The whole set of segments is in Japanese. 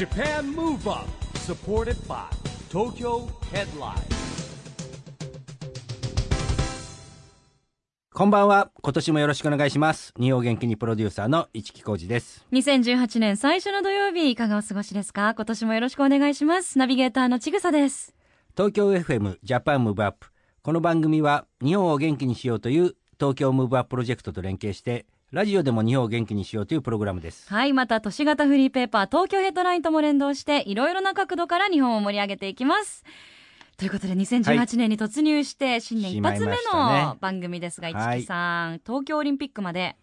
JAPAN MOVE UP SUPPORTED BY TOKYO HEADLINE. こんばんは。今年もよろしくお願いします。日本元気にプロデューサーの市木浩司です。2018年最初の土曜日いかがお過ごしですか？今年もよろしくお願いします。ナビゲーターのちぐさです。東京 FM ジャパンムーブアップこの番組は日本を元気にしようという東京ムーブアッププロジェクトと連携してラジオでも日本を元気にしようというプログラムです。はいまた都市型フリーペーパー東京ヘッドラインとも連動していろいろな角度から日本を盛り上げていきます。ということで2018年に突入して新年一発目の番組ですが、はい市木さん東京オリンピックまで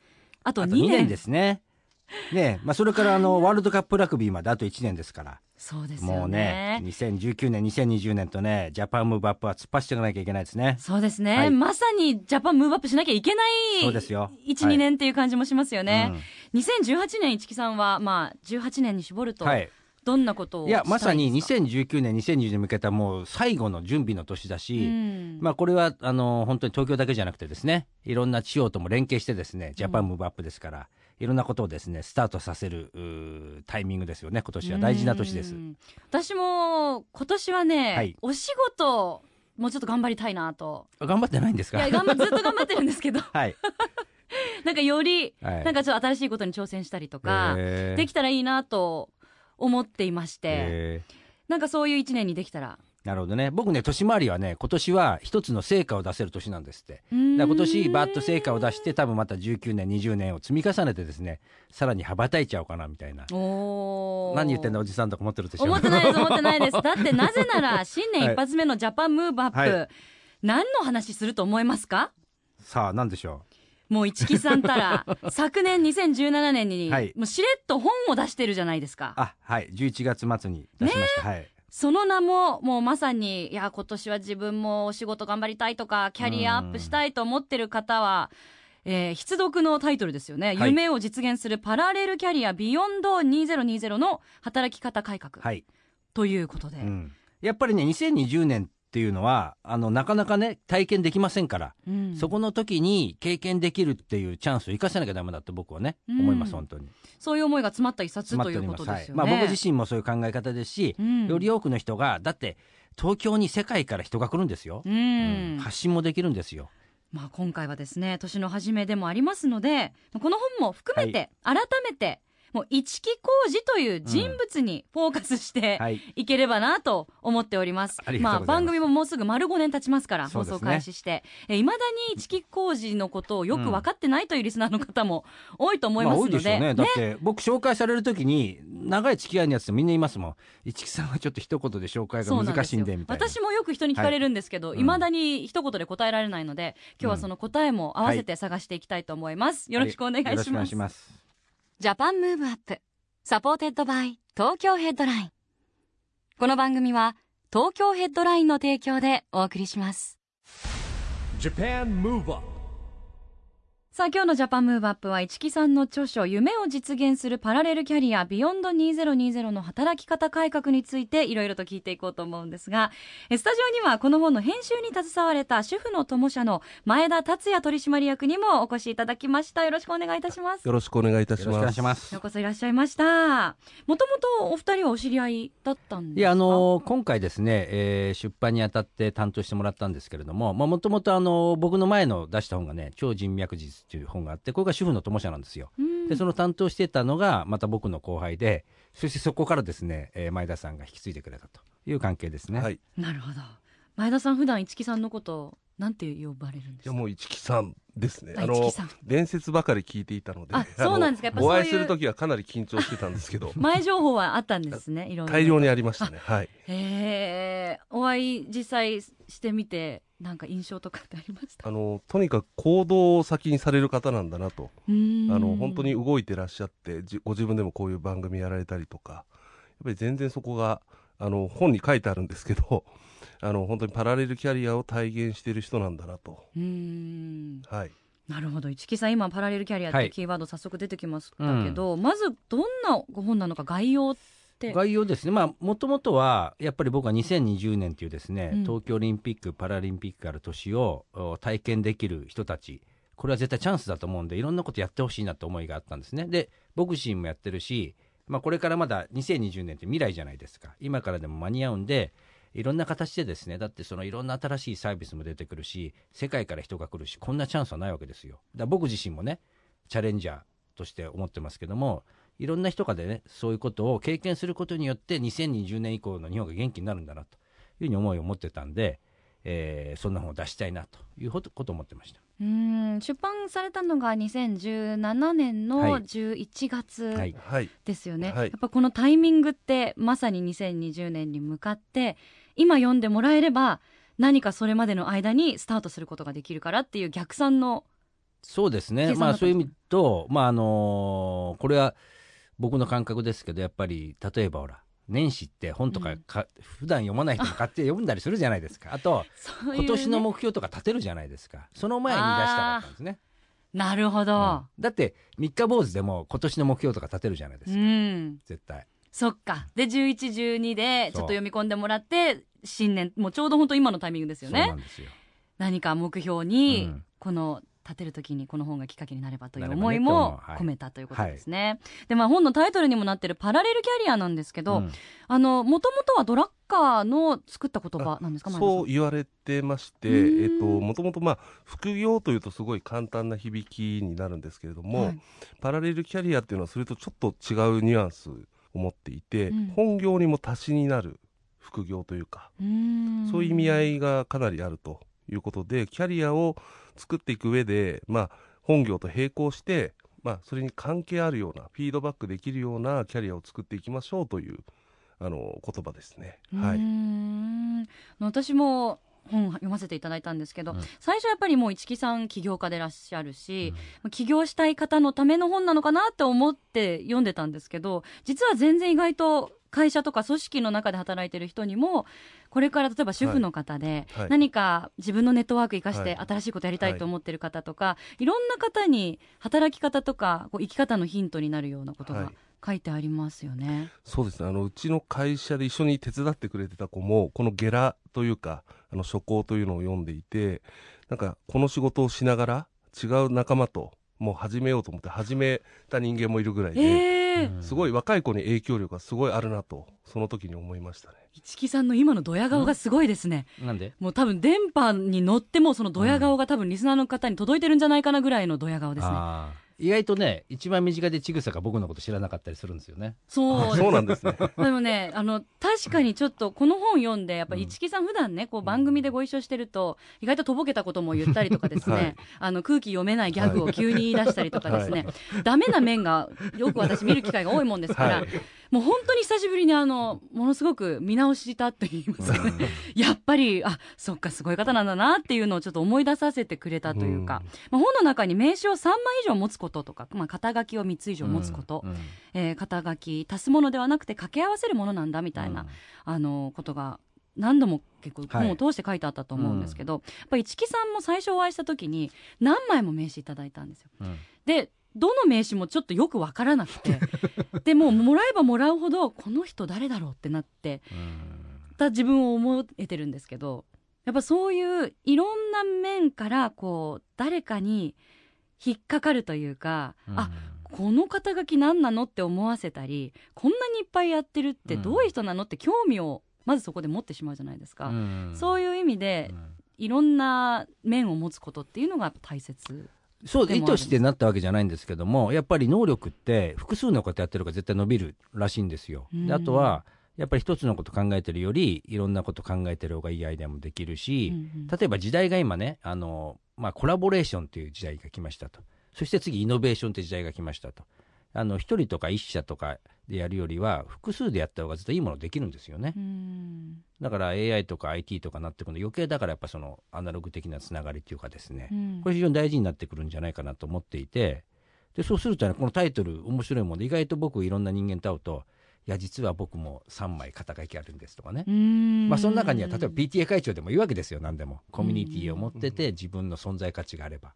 あとあと2 2年年ですね ねまあ、それからあのワールドカップラグビーまであと1年ですから。そうですもうよねね2019年2020年とねジャパンムーブアップは突っ走っていかなきゃいけないですね。そうですね、はい。まさにジャパンムーブアップしなきゃいけないそうですよ。12、はい。年っていう感じもしますよね、うん。2018年市木さんはまあ18年に絞ると、はい。どんなことをいやまさにしたいですか2019年2020年に向けたもう最後の準備の年だし、うん。まあ、これはあの本当に東京だけじゃなくてですねいろんな地方とも連携してですねジャパンムーブアップですから、いろんなことをですねスタートさせるタイミングですよね。今年は大事な年です。う。ん私も今年はね、はい。お仕事もうちょっと頑張りたいなと。頑張ってないんですか？いや頑張ずっと頑張ってるんですけど。はい、なんかより、はい。なんかちょっと新しいことに挑戦したりとか、できたらいいなと思っていまして、なんかそういう一年にできたらなるほどね。僕ね年回りはね今年は一つの成果を出せる年なんですって。だから今年バッと成果を出して多分また19年20年を積み重ねてですねさらに羽ばたいちゃおうかなみたいな。おー。何言ってんだおじさんとか思ってるでしょ思ってないです思ってないです。だってなぜなら 新年一発目のジャパンムーブアップ、はい。何の話すると思いますか？さあ何でしょもう市木さんたら 昨年2017年に、はい。もうしれっと本を出してるじゃないですか。うあはい。11月末に出しました、はいその名ももうまさにいや今年は自分もお仕事頑張りたいとかキャリアアップしたいと思ってる方は、えー必読のタイトルですよね、はい。夢を実現するパラレルキャリアビヨンド2020の働き方改革。はい。ということで、うん、やっぱりね2020年っていうのはあのなかなかね体験できませんから、うん。そこの時に経験できるっていうチャンスを生かさなきゃダメだって僕はね、うん。思います本当に。そういう思いが詰まった一冊ということですよね。はい。まあ、僕自身もそういう考え方ですし、うん。より多くの人がだって東京に世界から人が来るんですよ、発信もできるんですよ。まあ、今回はですね年の初めでもありますのでこの本も含めて改めて、もう一木浩二という人物にフォーカスしてはい。いければなと思っております。うございます。番組ももうすぐ丸5年経ちますから放送開始していま、未だに一木浩二のことをよく分かってないというリスナーの方も多いと思いまあますので,、多いでしょうね。だって僕紹介される時に長い付き合いのやつみんな言いますもん。市木さんはちょっと一言で紹介が難しいんでみたいな。私もよく人に聞かれるんですけど、はい。いまだに一言で答えられないので今日はその答えも合わせて探していきたいと思います、よろしくお願いします。よろしくお願いしますJapan Move Up supported by 東京ヘッドライン。この番組は東京ヘッドラインの提供でお送りします。JAPAN MOVE UP さあ今日の Japan Move Up は市木さんの著書夢を実現するパラレルキャリア Beyond 2020の働き方改革についていろいろと聞いていこうと思うんですがえスタジオにはこの本の編集に携われた主婦の友社の前田達也取締役にもお越しいただきました。よろしくお願いいたします。よろしくお願いいたします。ようこそいらっしゃいましたもともとお二人はお知り合いだったんですか？いやあの今回ですね、えー出版にあたって担当してもらったんですけれどももともとあの僕の前の出した本がね「超人脈術」という本があってこれが主婦の友社なんですよ。うんでその担当してたのがまた僕の後輩でそしてそこからですね、えー前田さんが引き継いでくれたという関係ですね。はい。いなるほど前田さん普段市木さんのことなんて呼ばれるんですやかもう市木さんですね。ああの伝説ばかり聞いていたので、あそうなんですか？やっぱお会いする時はかなり緊張してたんですけど、前情報はあったんですねいろんな大量にありましたね。はい。へえお会い実際してみてなんか印象とかってありました？あのとにかく行動を先にされる方なんだなと、あの本当に動いてらっしゃって、じご自分でもこういう番組やられたりとか、やっぱり全然そこがあの本に書いてあるんですけど、あの本当にパラレルキャリアを体現している人なんだなと。うーん。はい。なるほど。市木さん今パラレルキャリアっはい。てキーワード早速出てきましたけど、まずどんなご本なのか概要って。概要ですね、まあ、もともとはやっぱり僕は2020年というですね、うん。東京オリンピック・パラリンピックある年をお体験できる人たち、これは絶対チャンスだと思うんで、いろんなことやってほしいなと思いがあったんですね。で、僕自身もやってるし、まあ、これからまだ2020年って未来じゃないですか。今からでも間に合うんでいろんな形でですねだってそのいろんな新しいサービスも出てくるし世界から人が来るしこんなチャンスはないわけですよ。だから僕自身もねチャレンジャーとして思ってますけどもいろんな人がでねそういうことを経験することによって2020年以降の日本が元気になるんだなというふうに思いを持ってたんで、えーそんな本を出したいなということことを思ってました。うん出版されたのが2017年のはい。11月はい。はい。ですよね、はい。やっぱこのタイミングってまさに2020年に向かって今読んでもらえれば何かそれまでの間にスタートすることができるからっていう逆算のそうですね、まあそういう意味と、まああのこれは僕の感覚ですけど、やっぱり例えばほら、年始って本とかか、普段読まない人も買って読んだりするじゃないですか、あと、ね、今年の目標とか立てるじゃないですか、その前に出したかったんですね。なるほど、うん。だって、三日坊主でも今年の目標とか立てるじゃないですうか、ん、絶対。そっか。で1112でちょっと読み込んでもらって新年もうちょうど本当今のタイミングですよそうなねんですよ。何か目標に、うん。この立てる時にこの本がきっかけになればという思いも込めたということですね。でまあ本のタイトルにもなってるパラレルキャリアなんですけど、うん。あのもともとはドラッカーの作った言葉なんですかそう言われてまして、うん。えっと、もともとまあ、副業というとすごい簡単な響きになるんですけれども、はい。パラレルキャリアっていうのはそれとちょっと違うニュアンスを持っていて、うん。本業にも足しになる副業というか、うそういう意味合いがかなりあるということで、キャリアを作っていく上で、まあ、本業と並行して、まあ、それに関係あるような、フィードバックできるようなキャリアを作っていきましょうという、あの、言葉ですね。はい。ん私も本読ませていただいたんですけど、うん最初やっぱりもう市木さん起業家でいらっしゃるし、起業したい方のための本なのかなって思って読んでたんですけど実は全然意外と会社とか組織の中で働いてる人にもこれから例えば主婦の方ではい何か自分のネットワーク生かしてはい新しいことやりたいと思ってる方とか、い、ろんな方に働き方とかこう生き方のヒントになるようなことがはい書いてありますよね。そうですね。あの、うちの会社で一緒に手伝ってくれてた子も、このゲラというか、あの、書稿というのを読んでいて、なんか、この仕事をしながら、違う仲間と、もう始めようと思って始めた人間もいるぐらいで、えーうんすごい若い子に影響力がすごいあるなと、その時に思いましたね。市木さんの今のドヤ顔がすごいですね。なんで？もう多分電波に乗ってもそのドヤ顔が多分リスナーの方に届いてるんじゃないかなぐらいのドヤ顔ですね。意外とね、一番身近でちぐさが僕のこと知らなかったりするんですよね。そうそうなんですね。でもね、あの、確かにちょっとこの本読んで、やっぱり市木さん普段ね、こう番組でご一緒してると、意外ととぼけたことも言ったりとかですね、はい。あの、空気読めないギャグを急に言い出したりとかですね、ダメな面がよく私見る機会が多いもんですから、はいもう本当に久しぶりにあの、ものすごく見直したと言いますかね、やっぱり、あ、そっか、すごい方なんだなっていうのをちょっと思い出させてくれたというか、まあ、本の中に名刺を3枚以上持つこととか、まあ、肩書きを3つ以上持つこと、うん。うん。えー肩書き足すものではなくて掛け合わせるものなんだみたいな、あのことが何度も結構はい。本を通して書いてあったと思うんですけど、やっぱり市木さんも最初お会いした時に何枚も名刺いただいたんですよ。うん。でどの名刺もちょっとよくわからなくて。でもうもらえばもらうほどこの人誰だろうってなってうんた自分を思えてるんですけどやっぱそういういろんな面からこう誰かに引っかかるというか、あこの肩書き何なのって思わせたりこんなにいっぱいやってるってうん。どういう人なのって興味をまずそこで持ってしまうじゃないですか、うん。そういう意味でいろんな面を持つことっていうのが大切そう意図してなったわけじゃないんですけどもやっぱり能力って複数のことやってるから絶対伸びるらしいんですよ。うん。であとはやっぱり一つのこと考えてるよりいろんなこと考えてる方がいいアイデアもできるし、うんうん。例えば時代が今ねあの、まあ、コラボレーションっていう時代が来ましたと。そして次イノベーションって時代が来ましたとあの一人とか一社とかでやるよりは複数でやった方が絶対いいものできるんですよね。うん。だから AI とか IT とかなってくるの余計だからやっぱそのアナログ的なつながりっていうかですね、うん。これ非常に大事になってくるんじゃないかなと思っていて。でそうするとねこのタイトル面白いもんで意外と僕いろんな人間と会うといや実は僕も3枚肩書きあるんですとかね、うん。まあその中には例えば PTA 会長でもいいわけですよ。何でも。コミュニティを持ってて自分の存在価値があれば。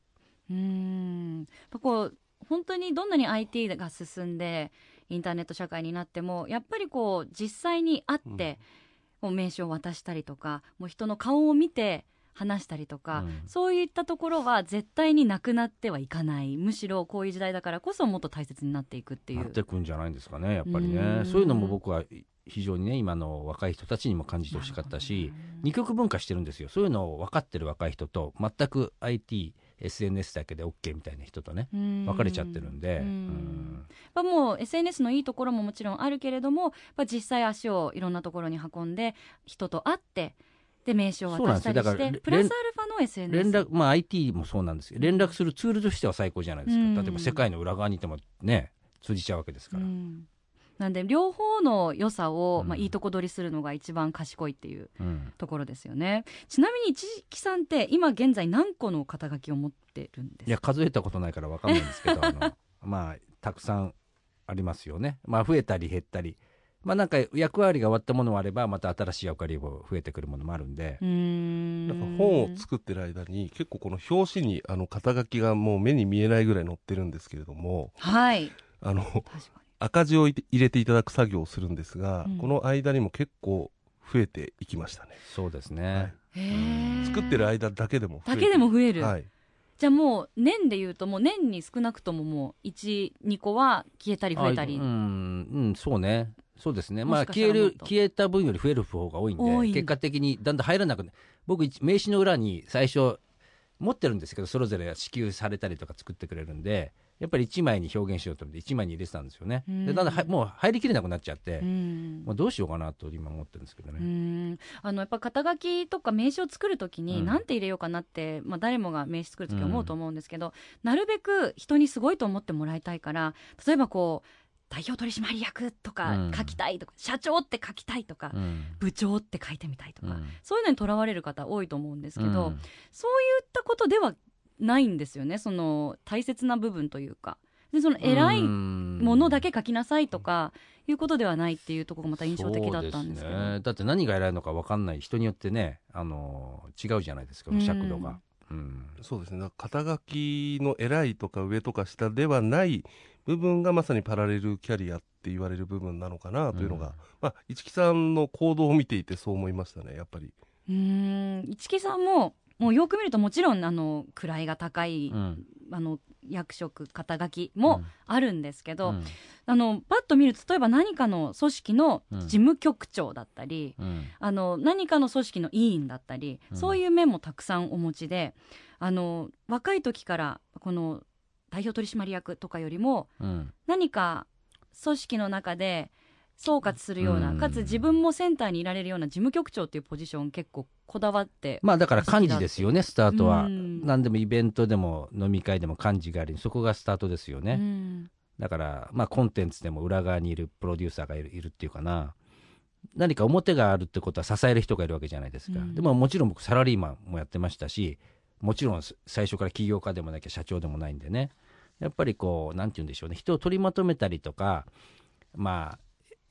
うん。こう本当にどんなに IT が進んでインターネット社会になってもやっぱりこう実際に会って、こう名刺を渡したりとかもう人の顔を見て話したりとか、うん。そういったところは絶対になくなってはいかない。むしろこういう時代だからこそもっと大切になっていくっていう。なってくんじゃないんですかねやっぱりうん。ねそういうのも僕は非常にね今の若い人たちにも感じてほしかったし、二極分化してるんですよ。そういうのを分かってる若い人と全く ITSNS だけで OK みたいな人とね分分かれちゃってるんで、ううん。んまあ、もう SNS のいいところももちろんあるけれどもやっぱ実際足をいろんなところに運んで人と会ってで名刺を渡したりしてプラスアルファの SNS 連絡まあ IT もそうなんですけど連絡するツールとしては最高じゃないですか、うん。例えば世界の裏側にいてもね通じちゃうわけですから、うんなんで両方の良さを、うん。まあ、いいとこ取りするのが一番賢いっていううん。ところですよね。ちなみに一木さんって今現在何個の肩書きを持ってるんですか？いや数えたことないから分かんないんですけど あのまあたくさんありますよね。まあ増えたり減ったり。まあなんか役割が終わったものもあればまた新しい役割も増えてくるものもあるんで。うーん。なんか本を作ってる間に結構この表紙にあの肩書きがもう目に見えないぐらい載ってるんですけれども。はい。あの確か赤字を入れていただく作業をするんですが、うん。この間にも結構増えていきましたね。そうですね、はい。作ってる間だけでも増えだてけでも増える、はい。じゃあもう年でいうともう年に少なくとももう12個は消えたり増えたり、あうん、うん、そうね。そうですね。まあ消える消えた分より増える方が多いんで結果的にだんだん入らなくな僕一名刺の裏に最初持ってるんですけどそれぞれ支給されたりとか作ってくれるんでやっぱり1枚に表現しようと思って1枚に入れてたんですよね。うん。でだんだもう入りきれなくなっちゃって、うん。もうどうしようかなと今思ってるんですけどうね、ん。あのやっぱ肩書きとか名刺を作るときにうん。何て入れようかなって、まあ、誰もが名刺作るとき思うと思うんですけど、なるべく人にすごいと思ってもらいたいから例えばこう代表取締役とかうん。書きたいとか、社長って書きたいとか、うん。部長って書いてみたいとか、うん。そういうのにとらわれる方多いと思うんですけど、うん。そういったことではないんですよね。その大切な部分というか。でその偉いものだけ書きなさいとかいうことではないっていうところがまた印象的だったんですけど。ね、だって何が偉いのか分かんない人によってねあの違うじゃないですか尺度が、うん。そうですね。肩書きの偉いとか上とか下ではない部分がまさにパラレルキャリアって言われる部分なのかなというのが、うん。まあ市木さんの行動を見ていてそう思いましたねやっぱり。うーん。市木さんももうよく見るともちろんあの位が高い、うん。あの役職肩書きもあるんですけど、うん。あのパッと見ると例えば何かの組織のうん。事務局長だったり、うん。あの何かの組織の委員だったり、うん。そういう面もたくさんお持ちであの若い時からこの代表取締役とかよりもうん。何か組織の中で総括するような、うん。かつ自分もセンターにいられるような事務局長っていうポジション結構こだわって、まあだから幹事ですよねスタートは、うん。何でもイベントでも飲み会でも幹事がありそこがスタートですよね、うん。だからまあコンテンツでも裏側にいるプロデューサーがいるいるっていうかな。何か表があるってことは支える人がいるわけじゃないですか、うん。でももちろん僕サラリーマンもやってましたしもちろん最初から起業家でもなきゃ社長でもないんでね。やっぱりこうなんて言うんでしょうね。人を取りまとめたりとかまあ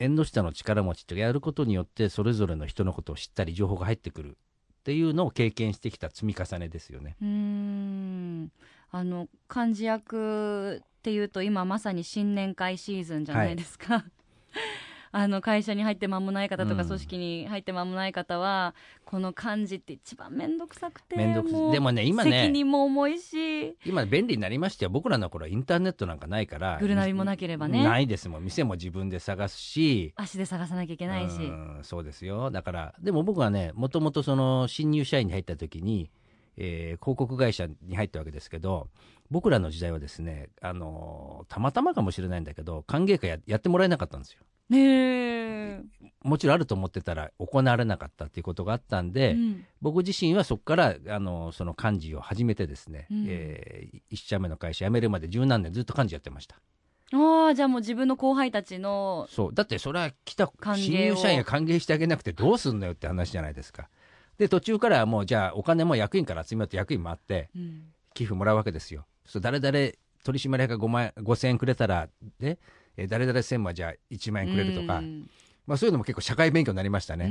縁の下の力持ちってやることによってそれぞれの人のことを知ったり情報が入ってくるっていうのを経験してきた積み重ねですよね。うんあの漢字役っていうと今まさに新年会シーズンじゃないですか、あの会社に入って間もない方とかうん。組織に入って間もない方は、この幹事って一番面倒くさくて面倒くさでもね今ね責任も重いし。今便利になりましたよ。僕らの頃はインターネットなんかないからグルナビもなければね。ないですもん。店も自分で探すし。足で探さなきゃいけないし。うんそうですよ。だからでも僕はねもともとその新入社員に入った時に、えー広告会社に入ったわけですけど僕らの時代はですねあのたまたまかもしれないんだけど歓迎会ややってもらえなかったんですよねえ、もちろんあると思ってたら行われなかったっていうことがあったんで、うん。僕自身はそこからあのその幹事を始めてですね、うん。えー一社目の会社辞めるまで十何年ずっと幹事やってました。ああじゃあもう自分の後輩たちのそう。だってそれは来た新入社員が歓迎してあげなくてどうすんのよって話じゃないですか。で途中からはもうじゃあお金も役員から集めようって役員もあってうん。寄付もらうわけですよ。そう誰々取締役が5万円5000円くれたらでえー誰々専務はじゃあ1万円くれるとか、うん。まあ、そういうのも結構社会勉強になりましたね、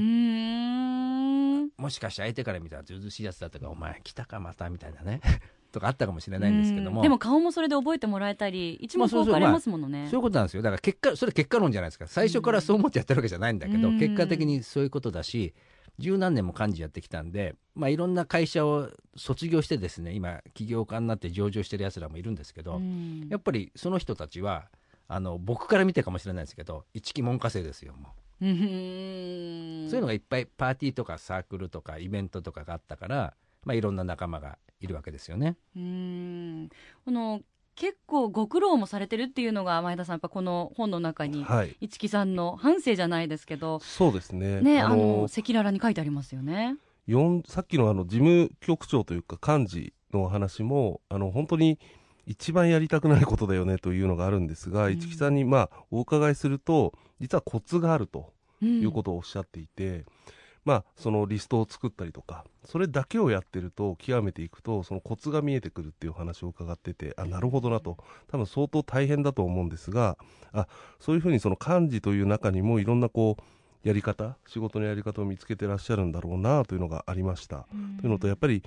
もしかして相手から見たらずうずうしいやつだったからお前来たかまたみたいなね。とかあったかもしれないんですけども、うん。でも顔もそれで覚えてもらえたり一目置かれますものね、そういうことなんですよ。だから結果それ結果論じゃないですか最初からそう思ってやってるわけじゃないんだけど、うん。結果的にそういうことだし十何年も幹事やってきたんで、まあ、いろんな会社を卒業してですね今起業家になって上場してるやつらもいるんですけど、うん。やっぱりその人たちはあの僕から見てかもしれないですけど一期門下生ですよもう。そういうのがいっぱいパーティーとかサークルとかイベントとかがあったから、まあ、いろんな仲間がいるわけですよね。うんこの結構ご苦労もされてるっていうのが前田さんやっぱこの本の中にはい。一木さんの半生じゃないですけどそうですね。ねあのの赤裸々に書いてありますよね。さっきのあの事務局長というか幹事の話もあの本当に一番やりたくないことだよねというのがあるんですが、うん。市木さんにまあお伺いすると実はコツがあるとうん。いうことをおっしゃっていて、まあそのリストを作ったりとかそれだけをやってると極めていくとそのコツが見えてくるっていう話を伺っててあなるほどなと。多分相当大変だと思うんですがあそういうふうにその幹事という中にもいろんなこうやり方仕事のやり方を見つけてらっしゃるんだろうなというのがありました。うん。というのとやっぱり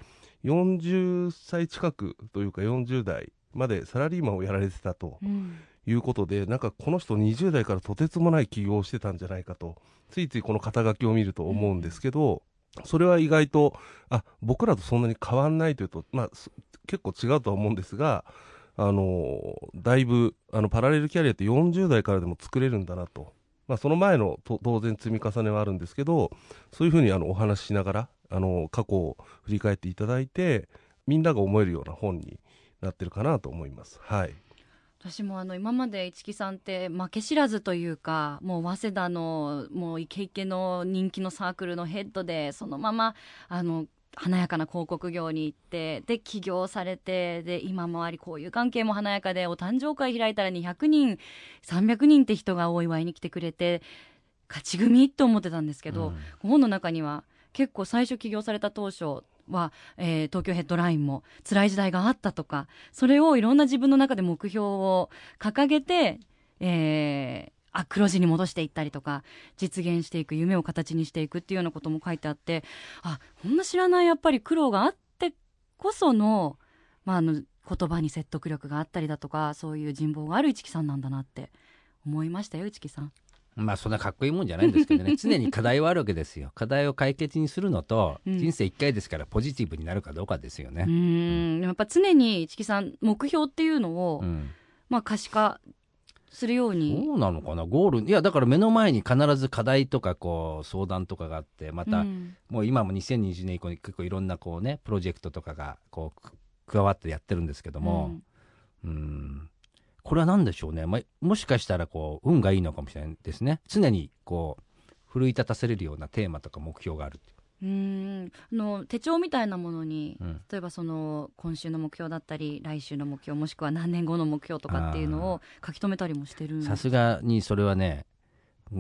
40歳近くというか40代までサラリーマンをやられてたとうんいうことでなんかこの人20代からとてつもない起業をしてたんじゃないかとついついこの肩書きを見ると思うんですけど、それは意外とあ僕らとそんなに変わんないというと、まあ、す結構違うとは思うんですがあのだいぶあのパラレルキャリアって40代からでも作れるんだなと。まあ、その前のと当然積み重ねはあるんですけどそういうふうにあのお話ししながらあの過去を振り返っていただいてみんなが思えるような本になってるかなと思います。はい、私もあの今まで市木さんって負け知らずというかもう早稲田のもうイケイケの人気のサークルのヘッドでそのままあの華やかな広告業に行ってで起業されてで今もありこういう関係も華やかでお誕生会開いたら200人300人って人がお祝いに来てくれて勝ち組って思ってたんですけど、うん本の中には結構最初起業された当初は、えー東京ヘッドラインも辛い時代があったとかそれをいろんな自分の中で目標を掲げて、えーあ黒字に戻していったりとか実現していく夢を形にしていくっていうようなことも書いてあってあこんな知らないやっぱり苦労があってこその,、まあ、あの言葉に説得力があったりだとかそういう人望がある市木さんなんだなって思いましたよ市木さん。まあそんなかっこいいもんじゃないんですけどね。常に課題はあるわけですよ。課題を解決にするのと、うん。人生一回ですからポジティブになるかどうかですようね。ん。やっぱ常に市木さん目標っていうのを、うん。まあ、可視化するように。そうなのかな？ゴールいやだから目の前に必ず課題とかこう相談とかがあってまた、うん。もう今も2020年以降に結構いろんなこうねプロジェクトとかがこうく加わってやってるんですけども、うんこれは何でしょうね、まあ、もしかしたらこう運がいいのかもしれないですね。常にこう奮い立たせれるようなテーマとか目標があるう。うん。あの手帳みたいなものに、うん。例えばその今週の目標だったり来週の目標もしくは何年後の目標とかっていうのを書き留めたりもしてるんさすがにそれはね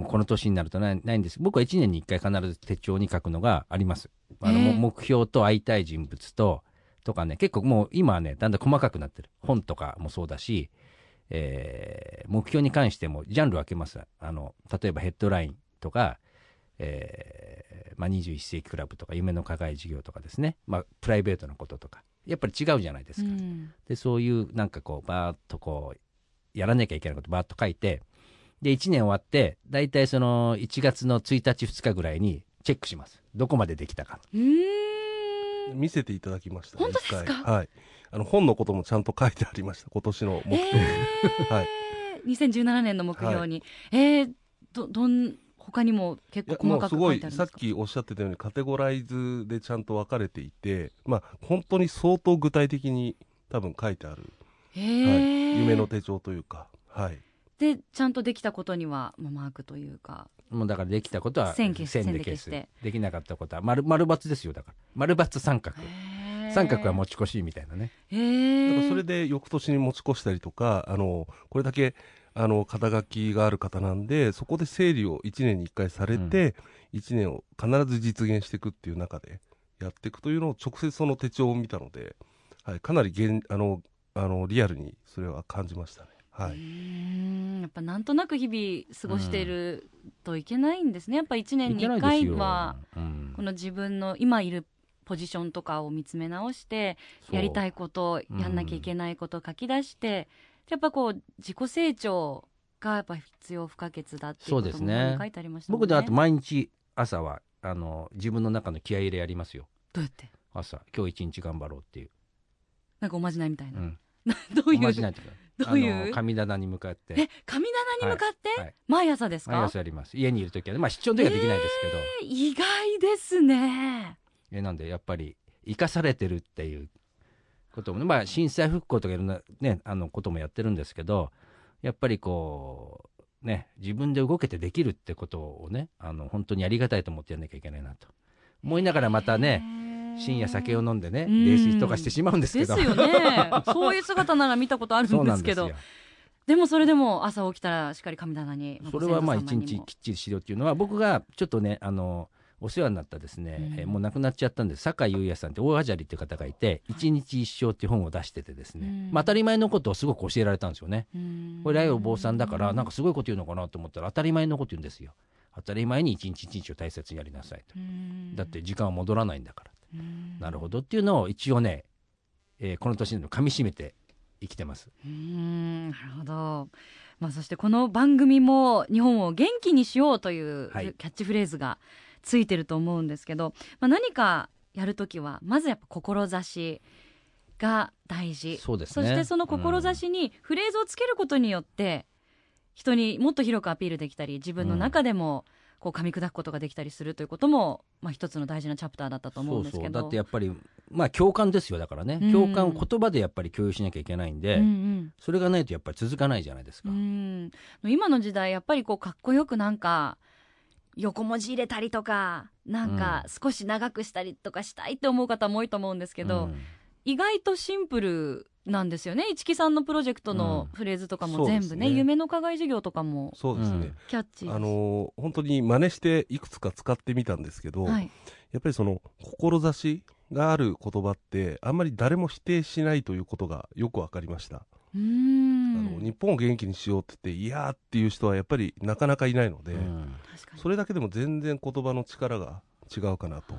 この年になるとないないんです。僕は1年に1回必ず手帳に書くのがあります。あの、えー。も目標と会いたい人物ととかね。結構もう今はねだんだん細かくなってる。本とかもそうだし、えー目標に関してもジャンル分けます。あの例えばヘッドラインとか、えーまあ、21世紀クラブとか夢の課外事業とかですね、まあ、プライベートなこととか。やっぱり違うじゃないですか、うん。でそういうなんかこうバーッとこうやらなきゃいけないことバーッと書いてで1年終わって大体その1月の1日2日ぐらいにチェックします。どこまでできたか。見せていただきました、本当ですか？はい。あの本のこともちゃんと書いてありました。今年の目標に。はい。2017年の目標に、えー、どどん他にも結構細かくもうすごい書いてあるんですか？さっきおっしゃってたようにカテゴライズでちゃんと分かれていて、まあ本当に相当具体的に多分書いてある、へはい、ー夢の手帳というか、はい。でちゃんとできたことにはまあマークというか。もうだからできたことは線でで消して。できなかったことは丸丸×ですよだから。丸×三角三角は持ち越しみたいなね。だからそれで翌年に持ち越したりとか、あのこれだけあの肩書きがある方なんで、そこで整理を1年に1回されて、1年を必ず実現していくっていう中でやっていくというのを直接その手帳を見たので、はい、かなり現あのあのリアルにそれは感じましたね。はうい、やっぱなんとなく日々過ごしているといけないんですね、やっぱ1年いに1けないですよ。回はうん。この自分の今いるポジションとかを見つめ直してやりたいことうんやんなきゃいけないことを書き出して、やっぱこう自己成長がやっぱ必要不可欠だっていうこともそうですね。書いてありましたもんね。僕であと毎日朝はあの自分の中の気合い入れやりますよ。どうやって？朝今日一日頑張ろうっていう、なんかおまじないみたいうな、ん、どういう？おまじないってどういう？神棚に向かって。え神棚に向かって、はいはい。毎朝ですか？毎朝やります。家にいる時はねまあ出張の時はできないですけど、え意外ですねえなんでやっぱり生かされてるっていうこともねまあ震災復興とかいろんなねあのこともやってるんですけどやっぱりこうね自分で動けてできるってことをねあの本当にありがたいと思ってやんなきゃいけないなと。思いながらまたね深夜酒を飲んでねうん泥酔とかしてしまうんですけど。ですよね。そういう姿なら見たことあるんですけど。でもそれでも朝起きたらしっかり神棚にそれはまあ一日きっちりしろっていうのは僕がちょっとねあのお世話になったですね、うんえーもう亡くなっちゃったんです酒井優也さんって大あじゃりって方がいて「一日一生」っていう本を出しててですね、うんまあ、当たり前のことをすごく教えられたんですよね。うんこれライオ坊さんだからなんかすごいこと言うのかなと思ったら当たり前のこと言うんですよ。当たり前に一日一日を大切にやりなさいと。うんだって時間は戻らないんだから。うんなるほどっていうのを一応ね、えーこの年で噛み締めて生きてます。うーんなるほど、まあ、そしてこの番組も日本を元気にしようというキはいャッチフレーズがついてると思うんですけど、まあ、何かやるときはまずやっぱ志が大事。そうですね。してその志にフレーズをつけることによって人にもっと広くアピールできたり自分の中でもこう噛み砕くことができたりするということも、まあ、一つの大事なチャプターだったと思うんですけど。そうそう。だってやっぱりまあ共感ですよだからね、うん。共感を言葉でやっぱり共有しなきゃいけないんで、うんうん。それがないとやっぱり続かないじゃないですか。うん。今の時代やっぱりこうかっこよくなんか横文字入れたりとかなんか少し長くしたりとかしたいって思う方も多いと思うんですけど、うん。意外とシンプルなんですよね。市木さんのプロジェクトのフレーズとかも全部ね,、そうですね。夢の課外授業とかもそうですね、うんキャッチ。あのー本当に真似していくつか使ってみたんですけど、はい、やっぱりその志がある言葉ってあんまり誰も否定しないということがよく分かりました、うんの日本を元気にしようって言っていやーっていう人はやっぱりなかなかいないので、それだけでも全然言葉の力が違うかなと。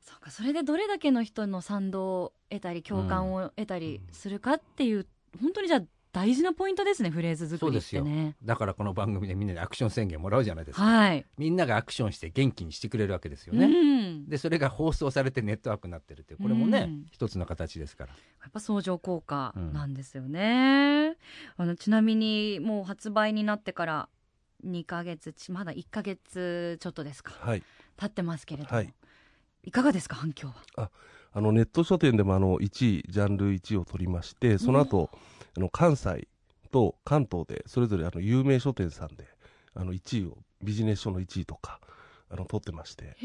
そうかそれでどれだけの人の賛同を得たり共感を得たりするかっていう、本当にじゃあ大事なポイントですねフレーズ作りってね。だからこの番組でみんなにアクション宣言もらうじゃないですか、はい、みんながアクションして元気にしてくれるわけですようね、ん。でそれが放送されてネットワークになってるってこれもね、うん。一つの形ですから。やっぱ相乗効果なんですよね、あのちなみにもう発売になってから2ヶ月ちまだ1ヶ月ちょっとですか。はい。経ってますけれども、はい。いかがですか反響は？あのネット書店でもあの1位ジャンル1位を取りましてその後、あの関西と関東でそれぞれあの有名書店さんであの1位をビジネス書の1位とかあの取ってまして。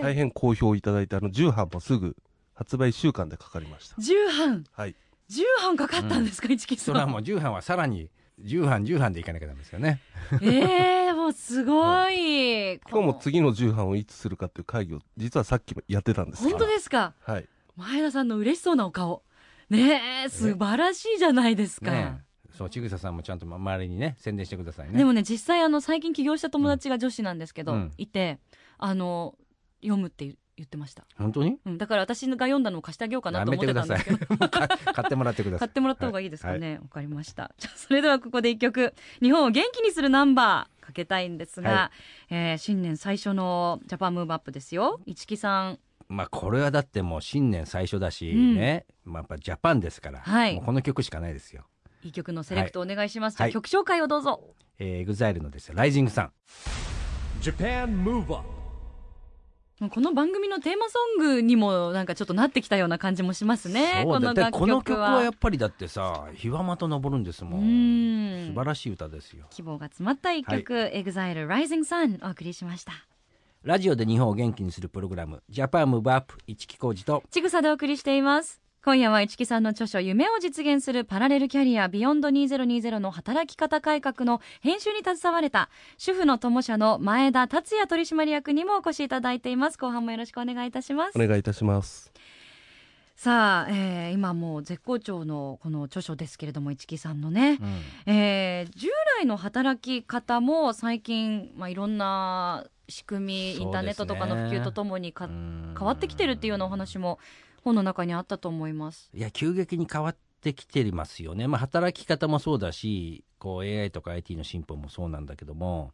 大変好評いただいてあの10版もすぐ発売1週間でかかりました。10版はい。10版かかったんですか、市木さん。それはもう重版はさらに重版重版でいかなきゃダメですよね。ええもうすごい、今日も次の10版をいつするかっていう会議を実はさっきもやってたんです本当ですか？はい。前田さんの嬉しそうなお顔ねえ素晴らしいじゃないですか、ね。えそうちぐささんもちゃんと周りにね宣伝してくださいね。でもね実際あの最近起業した友達が女子なんですけど、うん。いてあの読むって言ってました、本当に？うん、だから私が読んだのを貸してあげようかなと思ってたんですけど。か 買ってもらってください。買ってもらった方がいいですかはねわ、かりました。じゃあそれではここで一曲。日本を元気にするナンバーかけたいんですが、はえー新年最初のジャパンムーブアップですよ。市木さんまあこれはだってもう新年最初だし、うん。ね、まあ、やっぱジャパンですから、はい。もうこの曲しかないですよ。いい曲のセレクトお願いします、はい。じゃあ曲紹介をどうぞ、えー、EXILE のですよ、ライジングさん。Japan Move Up もうこの番組のテーマソングにもなんかちょっとなってきたような感じもしますね。そうだ。このこの曲曲ははやっぱりだってさ、日はまと登るんですも。うんん。素晴らしい歌ですよ。希望が詰まった一曲、EXILE Rising Sun お送りしましたラジオで日本を元気にするプログラム、ジャパンムーブアップ、市木浩二と、ちぐさでお送りしています。今夜は市木さんの著書夢を実現するパラレルキャリアビヨンド2020の働き方改革の編集に携われた主婦の友社の前田達也取締役にもお越しいただいています。後半もよろしくお願いいたします。お願いいたしますさあ、えー今もう絶好調のこの著書ですけれども市木さんのね、うんえー従来の働き方も最近、まあ、いろんな仕組み、ねインターネットとかの普及とともにかうん変わってきてるっていうようなお話も本の中にあったと思います。いや、急激に変わってきてますよね。まあ、働き方もそうだし、こう AI とか IT の進歩もそうなんだけども、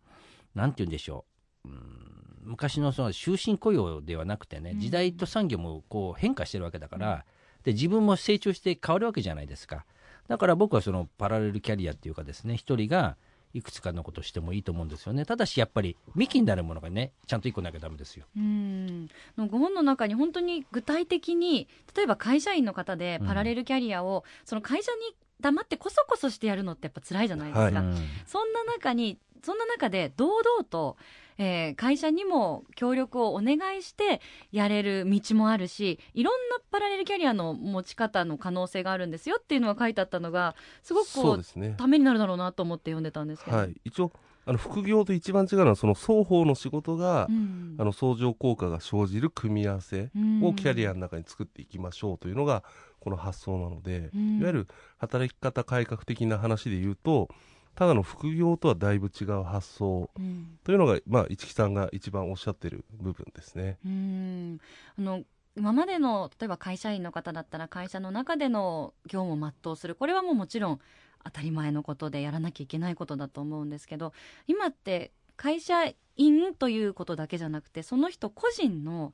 なんて言うんでしょう。うん昔のその終身雇用ではなくてね、うん。時代と産業もこう変化してるわけだから、で自分も成長して変わるわけじゃないですか。だから僕はそのパラレルキャリアっていうかですね一人がいくつかのことしてもいいと思うんですよね。ただしやっぱり幹になるものがねちゃんと一個なきゃダメですよ。うん。のご本の中に本当に具体的に例えば会社員の方でパラレルキャリアを、その会社に黙ってこそこそしてやるのってやっぱ辛いじゃないですか、はい。うん。そんな中にそんな中で堂々と、えー会社にも協力をお願いしてやれる道もあるしいろんなパラレルキャリアの持ち方の可能性があるんですよっていうのが書いてあったのがすごくこうね。ためになるだろうなと思って読んでたんですけど。はい。一応あの副業と一番違うのはその双方の仕事が、うん。あの相乗効果が生じる組み合わせうん。をキャリアの中に作っていきましょうというのがこの発想なので、うん。いわゆる働き方改革的な話で言うとただの副業とはだいぶ違う発想うん。というのが、まあ、市木さんが一番おっしゃってる部分ですね。うん。あの今までの例えば会社員の方だったら会社の中での業務を全うする。これはもうもちろん当たり前のことでやらなきゃいけないことだと思うんですけど今って会社員ということだけじゃなくてその人個人の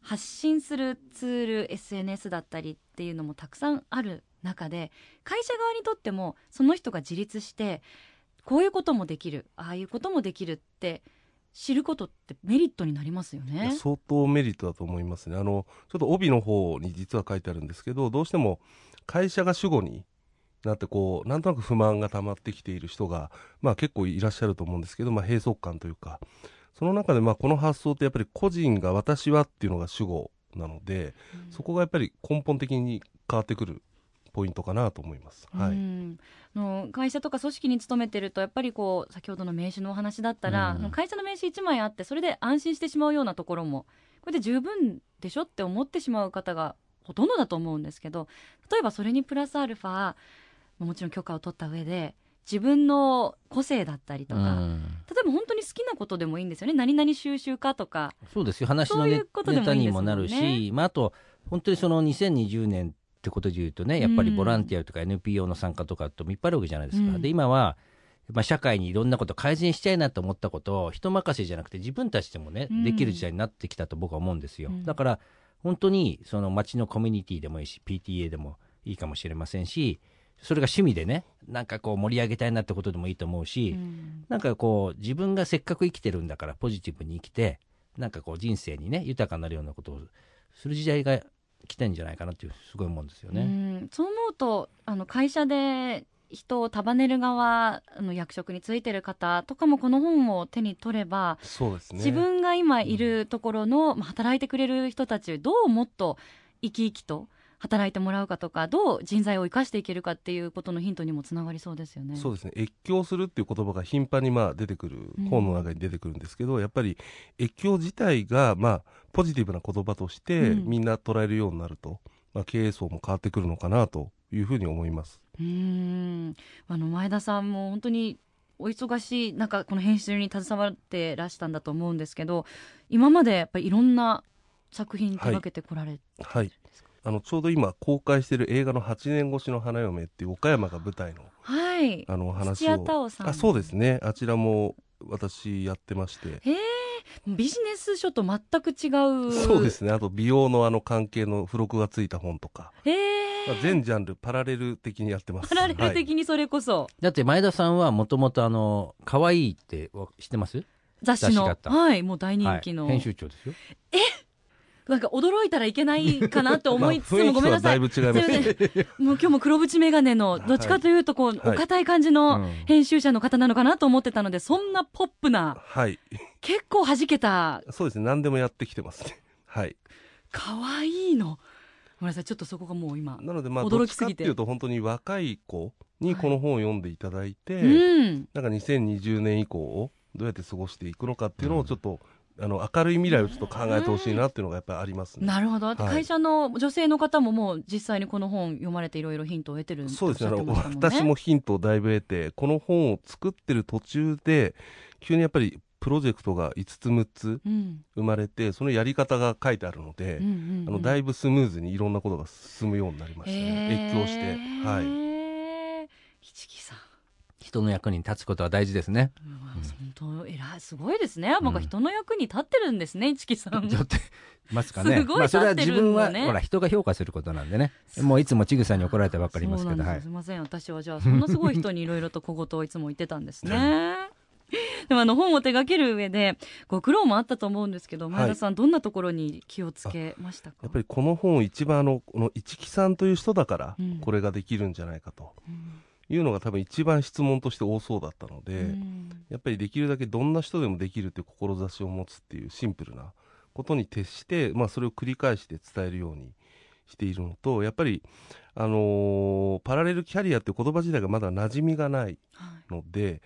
発信するツール SNS だったりっていうのもたくさんある中で会社側にとってもその人が自立してこういうこともできるああいうこともできるって知ることってメリットになりますよね。相当メリットだと思いますね。あの、ちょっと帯の方に実は書いてあるんですけど、どうしても会社が主語になってこう、なんとなく不満が溜まってきている人が、まあ結構いらっしゃると思うんですけど、まあ閉塞感というか、その中でまあこの発想ってやっぱり個人が私はっていうのが主語なので、そこがやっぱり根本的に変わってくるポイントかなと思います。はい。うんの会社とか組織に勤めてるとやっぱりこう先ほどの名刺のお話だったら、会社の名刺1枚あってそれで安心してしまうようなところもこれで十分でしょって思ってしまう方がほとんどだと思うんですけど例えばそれにプラスアルファもちろん許可を取った上で自分の個性だったりとか、うん。例えば本当に好きなことでもいいんですよね。何々収集家とかそうですよ。話のネタにもなるし、まあ、あと本当にその2020年ってことで言うとねやっぱりボランティアとか NPO の参加とかともいっぱいあるわけじゃないですか、うん。で今は、まあ、社会にいろんなこと改善したいなと思ったことを人任せじゃなくて自分たちでもね、うん。できる時代になってきたと僕は思うんですよ、うん。だから本当にその町のコミュニティでもいいし PTA でもいいかもしれませんしそれが趣味でねなんかこう盛り上げたいなってことでもいいと思うし、うん。なんかこう自分がせっかく生きてるんだからポジティブに生きてなんかこう人生にね豊かになるようなことをする時代が来てんじゃないかなっていうすごい思うんですようね。んそう思うとあの会社で人を束ねる側あの役職についてる方とかもこの本を手に取れば、そうですね。自分が今いるところの、まあ働いてくれる人たちどうもっと生き生きと働いてもらうかとかどう人材を生かしていけるかっていうことのヒントにもつながりそうですよね。そうですね。越境するっていう言葉が頻繁にまあ出てくるうん。本の中に出てくるんですけど、やっぱり越境自体がまあポジティブな言葉としてうん。みんな捉えるようになると、まあ、経営層も変わってくるのかなというふうに思います。うーん。あの前田さんも本当にお忙しい中この編集に携わってらしたんだと思うんですけど今までやっぱりいろんな作品手掛けてこられはいあのちょうど今公開している映画の8年越しの花嫁っていう岡山が舞台のはい。あのお話土屋を太鳳さん。あそうですね。あちらも私やってまして。へえビジネス書と全く違う。そうですね。あと美容のあの関係の付録がついた本とか、へえまあ、全ジャンルパラレル的にやってます。パラレルはい。的にそれこそ、だって前田さんはもともとあの可愛いってわ知ってます？雑誌の。はい。もう大人気の、はい、編集長ですよ。なんか驚いたらいけないかなって思いつつも、ごめんなさい。ますすいません。もう今日も黒縁眼鏡のどっちかというとこう、はいお堅い感じうのん編集者の方なのかなと思ってたのでそんなポップなはい。結構弾けた。そうですね。何でもやってきてますね。はい。可愛いの。ごめんなさい。ちょっとそこがもう今なのでまあ驚きすぎて。ていうと本当に若い子にこの本を読んでいただいて、うん。なんか2020年以降をどうやって過ごしていくのかっていうのをちょっと、あの明るい未来をちょっと考えてほしいなっていうのがやっぱりありますね。なるほど、はい。会社の女性の方ももう実際にこの本読まれていろいろヒントを得てるってそうですね。私もヒントをだいぶ得てこの本を作ってる途中で急にやっぱりプロジェクトが5つ6つうん。生まれてそのやり方が書いてあるので、うんうんうん。あのだいぶスムーズにいろんなことが進むようになりましたね。越境して。はい。はい市木さん人の役に立つことは大事ですね。うん本当偉いすごいですね。なんか人の役に立ってるんですね、市木さん。ますかね。すごいまあそれは自分は、立ってるのねほら人が評価することなんでね。もういつもちぐさんに怒られてばっかりいますけど、すす。みません私はじゃあそんなすごい人にいろいろと小言をいつも言ってたんですね。でもあの本を手掛ける上でご苦労もあったと思うんですけどい前田さん、どんなところに気をつけましたか？やっぱりこの本一番あのこの市木さんという人だからうんこれができるんじゃないかとうんいうのが多分一番質問として多そうだったので、うん。やっぱりできるだけどんな人でもできるという志を持つっていうシンプルなことに徹して、まあ、それを繰り返して伝えるようにしているのとやっぱり、あのーパラレルキャリアっていう言葉自体がまだ馴染みがないはい。ので、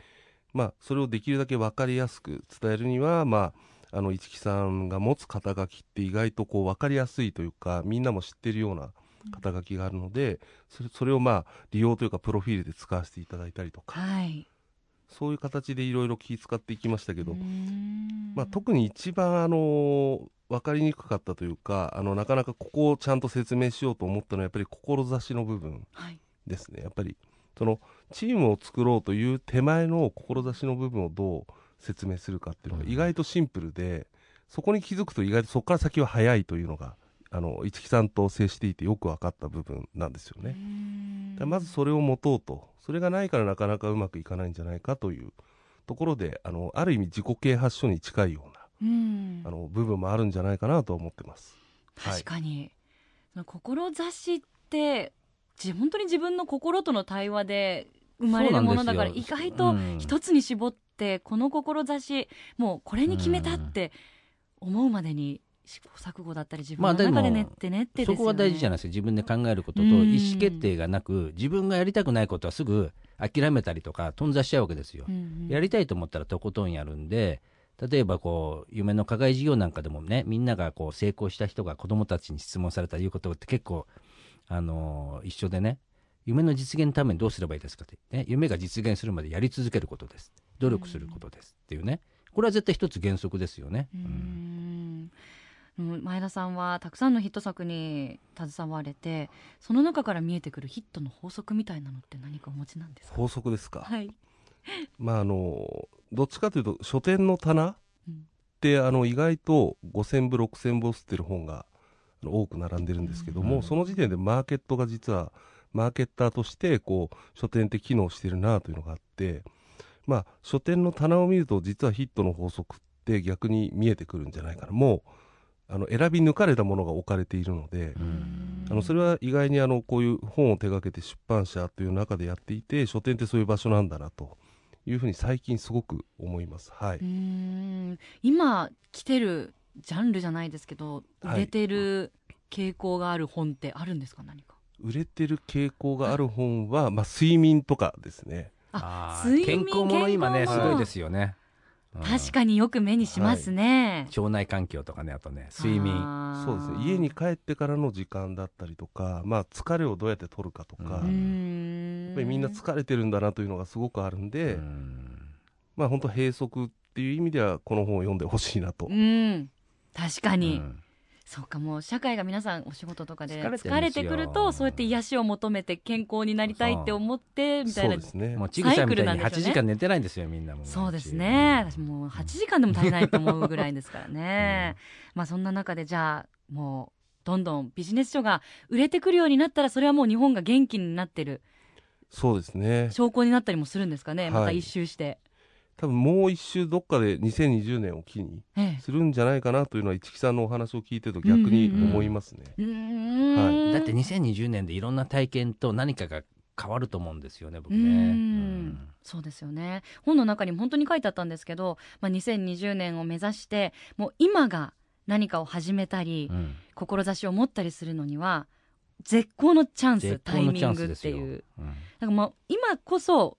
まあ、それをできるだけ分かりやすく伝えるには、まあ、あの市木さんが持つ肩書きって意外とこう分かりやすいというかみんなも知ってるような肩書きがあるのでそれそれをまあ利用というかプロフィールで使わせていただいたりとか。はい。そういう形でいろいろ気遣っていきましたけど、うん。まあ、特に一番、あのー分かりにくかったというかあのなかなかここをちゃんと説明しようと思ったのはやっぱり志の部分はい。ですね。やっぱりそのチームを作ろうという手前の志の部分をどう説明するかっていうのが意外とシンプルで、そこに気づくと意外とそこから先は早いというのがあの市木さんと接していてよく分かった部分なんですよね。まずそれを持とうと。それがないからなかなかうまくいかないんじゃないかというところであのある意味自己啓発書に近いようなうん。あの部分もあるんじゃないかなと思ってます。はい。確かに、その志ってじ本当に自分の心との対話で生まれるものだから意外とうん。一つに絞ってこの志もうこれに決めたって思うまでに試行錯誤だったり自分の中で練ってねってですよね、そこは大事じゃないですか自分で考えることとうん。意思決定がなく自分がやりたくないことはすぐ諦めたりとか頓挫しちゃうわけですよ、うんうん。やりたいと思ったらとことんやるんで例えばこう夢の課外事業なんかでもねみんながこう成功した人が子どもたちに質問されたりいうことって結構、あのー一緒でね夢の実現のためにどうすればいいですかって、ね、夢が実現するまでやり続けることです。努力することですっていうね。これは絶対一つ原則ですよね。ううんんうん前田さんはたくさんのヒット作に携われてその中から見えてくるヒットの法則みたいなのって何かお持ちなんですか？法則ですか、はい、まああのどっちかというと書店の棚うん。ってあの意外と5000部6000部を吸ってる本が多く並んでるんですけども、うん。その時点でマーケットが実はマーケッターとしてこう書店って機能してるなというのがあってまあ書店の棚を見ると実はヒットの法則って逆に見えてくるんじゃないかな。もうあの選び抜かれたものが置かれているので、うん。あのそれは意外にあのこういう本を手掛けて出版社という中でやっていて書店ってそういう場所なんだなというふうに最近すごく思います。はい。今来てるジャンルじゃないですけどはい。売れてる傾向がある本ってあるんですか？何か。売れてる傾向がある本は、まあ、睡眠とかですね。あー睡眠健康もの今ねすごいですよね。うん。確かによく目にしますね、腸内環境とかねあとね睡眠。そうですね家に帰ってからの時間だったりとか、まあ、疲れをどうやって取るかとか、やん。っぱりみんな疲れてるんだなというのがすごくあるんで、うん。まあ本当閉塞っていう意味ではこの本を読んでほしいなと、うん。確かに、うんそうかもう社会が皆さんお仕事とかで疲れてくるとそうやって癒しを求めて健康になりたいって思ってみたいなそうですね。もうちぐさみたいに8サイクルなんですよね時間寝てないんですよみんなもそうですね。私もう8時間でも足りないと思うぐらいですからね、まあそんな中でじゃあもうどんどんビジネス書が売れてくるようになったらそれはもう日本が元気になってる。そうですね。証拠になったりもするんですかね、はい。また一周して、多分もう一周どっかで2020年を機にええ。するんじゃないかなというのは市木さんのお話を聞いてると逆に思いますね、うーん。だって2020年でいろんな体験と何かが変わると思うんですよね僕ね。そうですよね。本の中にも本当に書いてあったんですけど、まあ、2020年を目指してもう今が何かを始めたり、うん。志を持ったりするのには絶好のチャンス絶タイ好のチャミングっンスですよ。ていう。うん。だからもう今こそ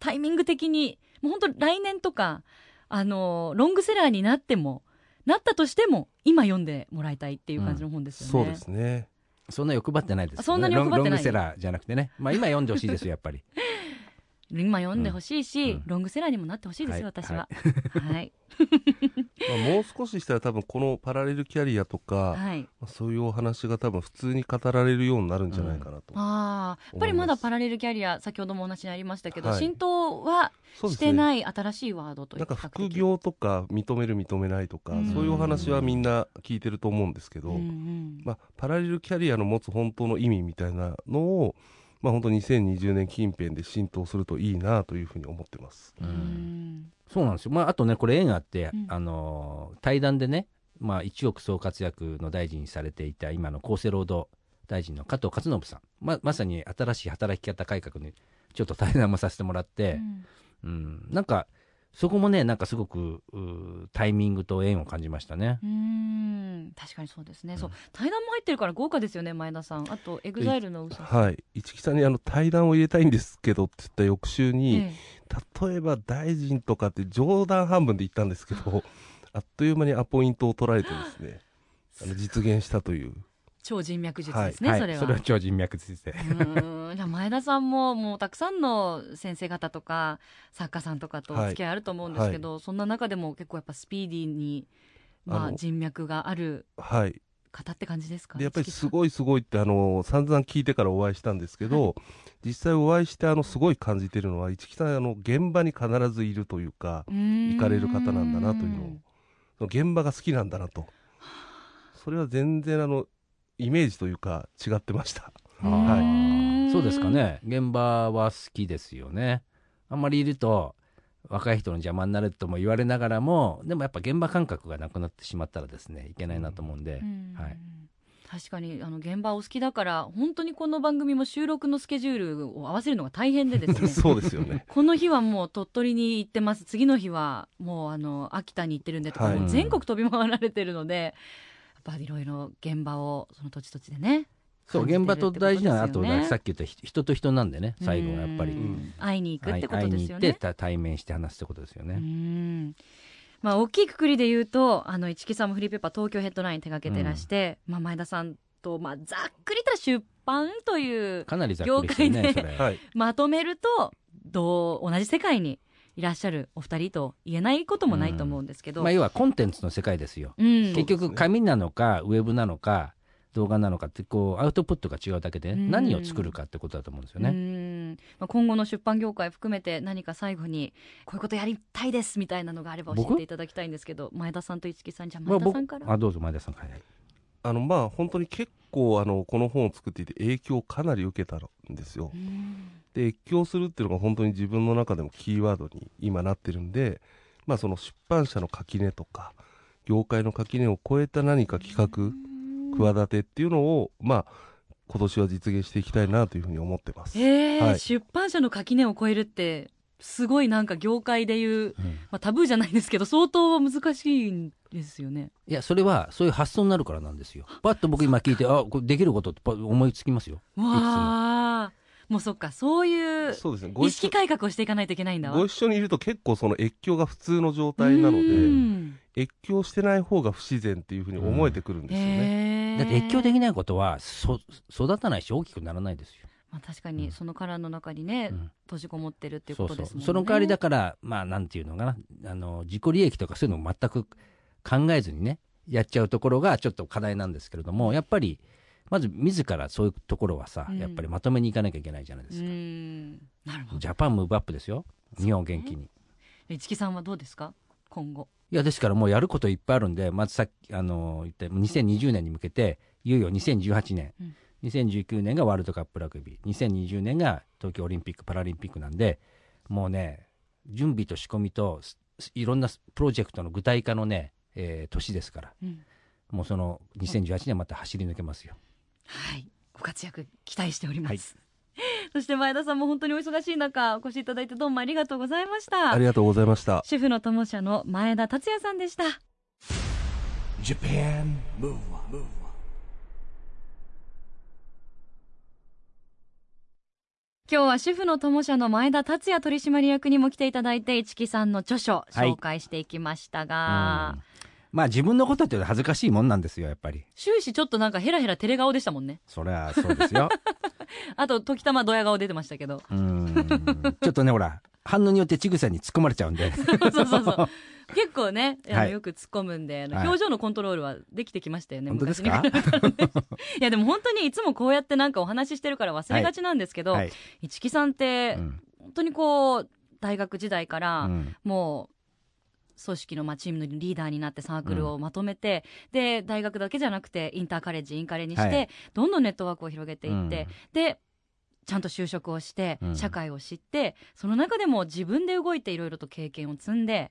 タイミング的にもう本当来年とかあのロングセラーになってもなったとしても今読んでもらいたいっていう感じの本ですよね。そうですね。そんな欲張ってないですよね。そんなに欲張ってない。ロンロングセラーじゃなくてね。まあ今読んでほしいですよやっぱり今読んでほしいし、うん。ロングセラーにもなってほしいですよ、はい私は。はい。まあ、もう少ししたら多分このパラレルキャリアとか、はい。まあそういうお話が多分普通に語られるようになるんじゃないかなと、ああ、やっぱりまだパラレルキャリア、先ほどもお話にありましたけど、はい。浸透はしてない新しいワードというなんか副業とか認める認めないとか、うん。そういうお話はみんな聞いてると思うんですけど、うんうん。まあ、パラレルキャリアの持つ本当の意味みたいなのを、まあ、本当2020年近辺で浸透するといいなというふうに思ってます。ううん。んそうなんですよ、まあ、あとねこれ縁があって、うん。あのー対談でね、まあ、一億総活躍の大臣にされていた今の厚生労働大臣の加藤勝信さん。ままさに新しい働き方改革にちょっと対談もさせてもらって、うん。なんかそこもねなんかすごくタイミングと縁を感じましたね。うん。確かにそうですね、う。ん。そう対談も入ってるから豪華ですよね前田さん。あと EXILE の USA はい、市木さんにあの対談を入れたいんですけどって言った翌週に、え例えば大臣とかって冗談半分で言ったんですけど、あっという間にアポイントを取られてですね、あの実現したという。超人脈術ですね、はい、それは。それは超人脈術で。前田さんももうたくさんの先生方とか作家さんとかとお付き合いあると思うんですけど、そんな中でも結構やっぱスピーディーに、まあ、人脈があるはい。方って感じですか？でやっぱりすいごいすごいってあの散々聞いてからお会いしたんですけど、実際お会いしてあのすごい感じてるのは市木さんあの現場に必ずいるというか行行かれる方なんだなというのを現場が好きなんだなと。それは全然あのイメージというか違ってました。はい。そうですかね。現場は好きですよね。あんまりいると若い人の邪魔になるとも言われながらもでもやっぱ現場感覚がなくなってしまったらですねいけないなと思うんで、うん。はい。確かにあの現場お好きだから本当にこの番組も収録のスケジュールを合わせるのが大変でですね。そうですよね。この日はもう鳥取に行ってます。次の日はもうあの秋田に行ってるんでとか、はい。もう全国飛び回られてるのでやっぱりいろいろ現場をその土地土地でねそう現場と大事なのはあとさっき言ったひ人と人なんでね最後はやっぱり、うんうん会いに行くってことですよね。に行って。た対面して話すってことですようね、ん。まあ、大きいくくりで言うとあの市木さんもフリーペーパー東京ヘッドライン手掛けてらして、まあ、前田さんと、まあ、ざっくりと出版というかなりざっくり業界でまとめるとどう同じ世界にいらっしゃるお二人と言えないこともないと思うんですけど、まあ、要はコンテンツの世界ですよ、うん。結局紙なのかウェブなのか動画なのかってこうアウトプットが違うだけでうん。何を作るかってことだと思うんですようね。ん。まあ、今後の出版業界含めて何か最後にこういうことやりたいですみたいなのがあれば教えていただきたいんですけど前田さんと市木さんじゃ前田さんから、あどうぞ前田さんから、はいあのまあ本当に結構あのこの本を作っていて影響をかなり受けたんですよ。うんで越境するっていうのが本当に自分の中でもキーワードに今なってるんで、まあ、その出版社の垣根とか業界の垣根を超えた何か企画企てっていうのを、まあ、今年は実現していきたいなというふうに思ってます。えーはい出版社の垣根を越えるってすごいなんか業界でいう、うんまあ、タブーじゃないですけど相当難しいんですよね。いやそれはそういう発想になるからなんですよ。パッと僕今聞いてあこれできることって思いつきますよ。わあもうそっかそういう意識改革をしていかないといけないんだわ。ご一緒にいると結構その越境が普通の状態なのうでん越境してない方が不自然っていうふうに思えてくるんですよね。だって越境できないことはそ育たないし大きくならないですよ。まあ、確かにその殻の中にね、うん閉じこもってるっていうことですもんね。そうその代わりだからまあなんていうのかなあの自己利益とかそういうのを全く考えずにねやっちゃうところがちょっと課題なんですけれどもやっぱりまず自らそういうところはさ、うんやっぱりまとめにいかなきゃいけないじゃないでうすか。んなるほど。ジャパンムーブアップですよ日本を元気に。市木さんはどうですか？今後。いやですからもうやることいっぱいあるんでまずさっきあの言った2020年に向けていよいよ2018年、うん2019年がワールドカップラグビー2020年が東京オリンピック・パラリンピックなんでもうね準備と仕込みとすいろんなプロジェクトの具体化のね、えー年ですからうんもうその2018年また走り抜けますよ。はい、ご活躍期待しております。そして前田さんも本当にお忙しい中お越しいただいてどうもありがとうございました。ありがとうございました。主婦の友社の前田達也さんでした。Japan Move Up, 今日は主婦の友社の前田達也取締役にも来ていただいて市木さんの著書はい紹介していきましたが、まあ自分のことって恥ずかしいもんなんですよやっぱり。終始ちょっとなんかヘラヘラ照れ顔でしたもんね。そりゃそうですよ。あと時たまドヤ顔出てましたけど。うーん。ちょっとねほら反応によってちぐさに突っ込まれちゃうんで。そうそうそう 結構ねはい。よく突っ込むんで表情のコントロールはできてきましたよね、本当です昔かに いやでも本当にいつもこうやってなんかお話ししてるから忘れがちなんですけど、はい、市木さんってうん本当にこう大学時代から、うんもう組織のまあチームのリーダーになってサークルをまとめて、で大学だけじゃなくてインターカレッジインカレにして、はい。どんどんネットワークを広げていって、うん。でちゃんと就職をして、うん。社会を知ってその中でも自分で動いていろいろと経験を積んで。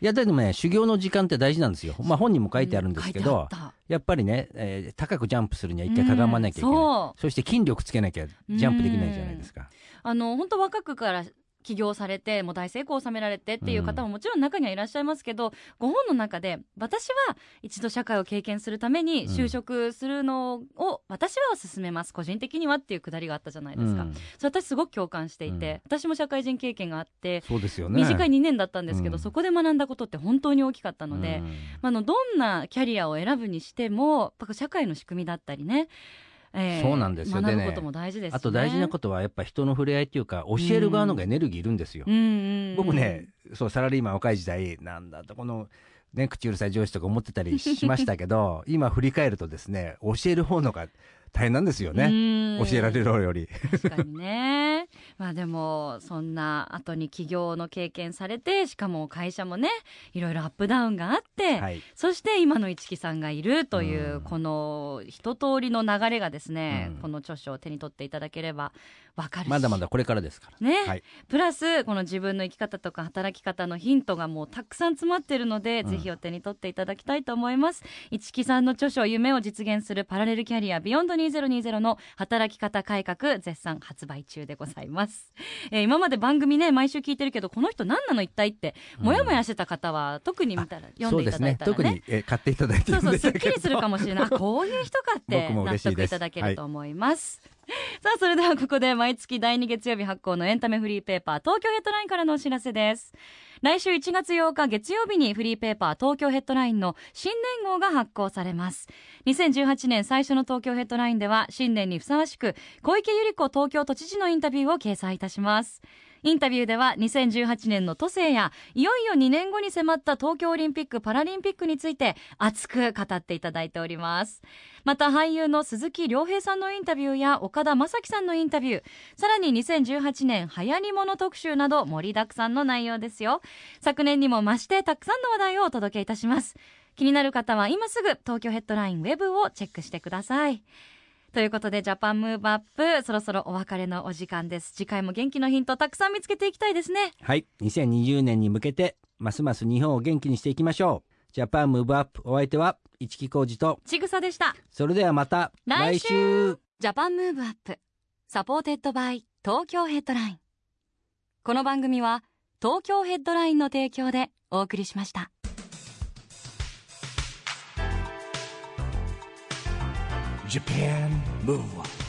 いやでもね修行の時間って大事なんですよ。まあ本にも書いてあるんですけど、うんやっぱりね、えー高くジャンプするにはた一回かがまなきゃいけない、うんそう。そして筋力つけなきゃジャンプできないじゃないですか、あの本当若くから起業されてもう大成功を収められてっていう方ももちろん中にはいらっしゃいますけど、ご本の中で私は一度社会を経験するために就職するのを私は勧めます。個人的にはっていうくだりがあったじゃないですか、うん。それ私すごく共感していて、私も社会人経験があってそうですよね。短い2年だったんですけど、うん。そこで学んだことって本当に大きかったので、うん。まあ、あのどんなキャリアを選ぶにしてもやっぱ社会の仕組みだったりね、えーそうなんですよ。でね学ぶことも大事ですね。あと大事なことはやっぱ人の触れ合いっていうか教える側のがエネルギーいるんですよ、僕ねそうサラリーマン若い時代なんだとこのね口うるさい上司とか思ってたりしましたけど今振り返るとですね教える方のが大変なんですよね、うん。教えられるより。確かにね。まあでもそんな後に起業の経験されてしかも会社もねいろいろアップダウンがあって、はい。そして今の市木さんがいるという、うんこの一通りの流れがですね、うん。この著書を手に取っていただければわかるし。まだまだこれからですから。ね、はい。プラスこの自分の生き方とか働き方のヒントがもうたくさん詰まってるので、うん。ぜひお手に取っていただきたいと思います。市木さんの著書夢を実現するパラレルキャリアビヨンド2020の働き方改革絶賛発売中でございます、えー今まで番組ね毎週聞いてるけどこの人何なの一体ってうん。もやもやしてた方は特に見たら読んでいただいたらね。ね。特にえ買っていただいてそうそう、すすっきりするかもしれない。あこういう人かって納得いただけると思います。さあ、それではここで毎月第2月曜日発行のエンタメフリーペーパー東京ヘッドラインからのお知らせです。来週1月8日月曜日にフリーペーパー東京ヘッドラインの新年号が発行されます。2018年最初の東京ヘッドラインでは新年にふさわしく小池百合子東京都知事のインタビューを掲載いたします。インタビューでは2018年の都政やいよいよ2年後に迫った東京オリンピック・パラリンピックについて熱く語っていただいております。また俳優の鈴木亮平さんのインタビューや岡田将生さんのインタビューさらに2018年流行り物特集など盛りだくさんの内容ですよ。昨年にも増してたくさんの話題をお届けいたします。気になる方は今すぐ東京ヘッドラインウェブをチェックしてください。ということでジャパンムーブアップそろそろお別れのお時間です。次回も元気のヒントたくさん見つけていきたいですね。はい。2020年に向けてますます日本を元気にしていきましょう。ジャパンムーブアップお相手は市木浩二とちぐさでした。それではまた来週。 Japan Move Up supported by 東京ヘッドライン。この番組は東京ヘッドラインの提供でお送りしました Japan Move